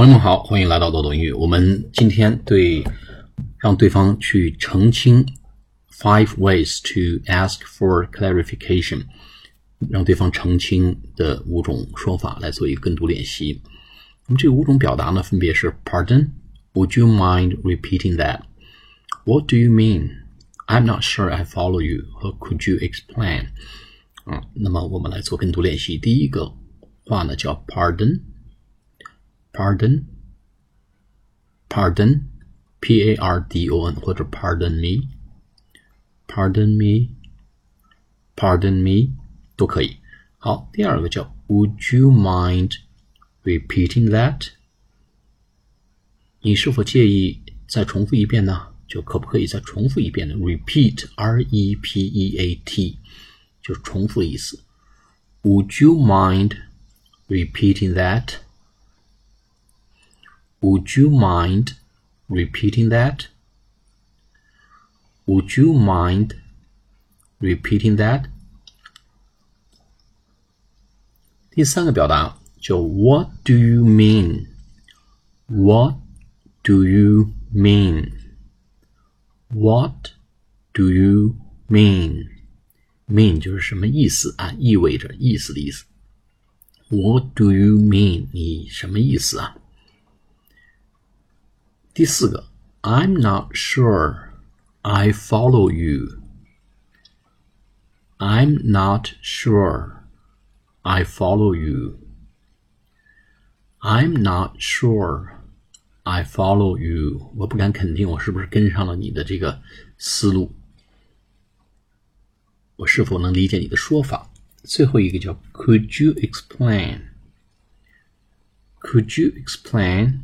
朋友们好，欢迎来到豆豆英语。我们今天对让对方去澄清 five ways to ask for clarification，让对方澄清的五种说法来做一个跟读练习。那么这五种表达呢，分别是 Pardon，Would you mind repeating that？What do you mean？I'm not sure I follow you。和 Could you explain？啊，那么我们来做跟读练习。第一个话呢叫 Pardon。pardon, pardon, p a r d o n 或者 pardon me, pardon me, pardon me 都可以。好，第二个叫 Would you mind repeating that？你是否介意再重复一遍呢？就可不可以再重复一遍呢？Repeat, R E P E A T，就是重复的意思。Would you mind repeating that？would you mind repeating that? Would you mind repeating that? 第三个表达叫 What do you mean? What do you mean? What do you mean? Mean 就是什么意思啊？意味着意思的意思。What do you mean？你什么意思啊？ 第四个，I'm not sure I follow you. I'm not sure I follow you. I'm not sure I follow you. 我不敢肯定我是不是跟上了你的这个思路，我是否能理解你的说法。最后一个叫 Could you explain? Could you explain?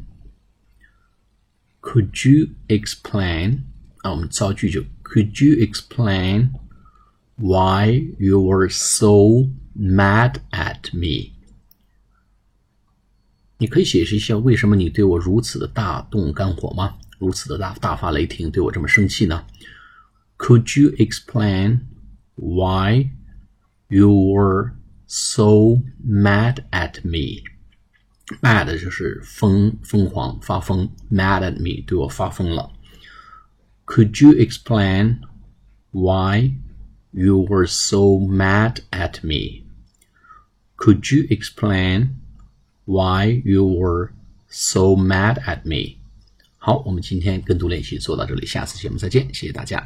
Could you explain？啊，我们造句就 Could you explain why you were so mad at me？你可以解释一下为什么你对我如此的大动肝火吗？如此的大大发雷霆，对我这么生气呢？Could you explain why you were so mad at me？mad 就是疯疯狂发疯，mad at me 对我发疯了。Could you explain why you were so mad at me? Could you explain why you were so mad at me? 好，我们今天跟读练习做到这里，下次节目再见，谢谢大家。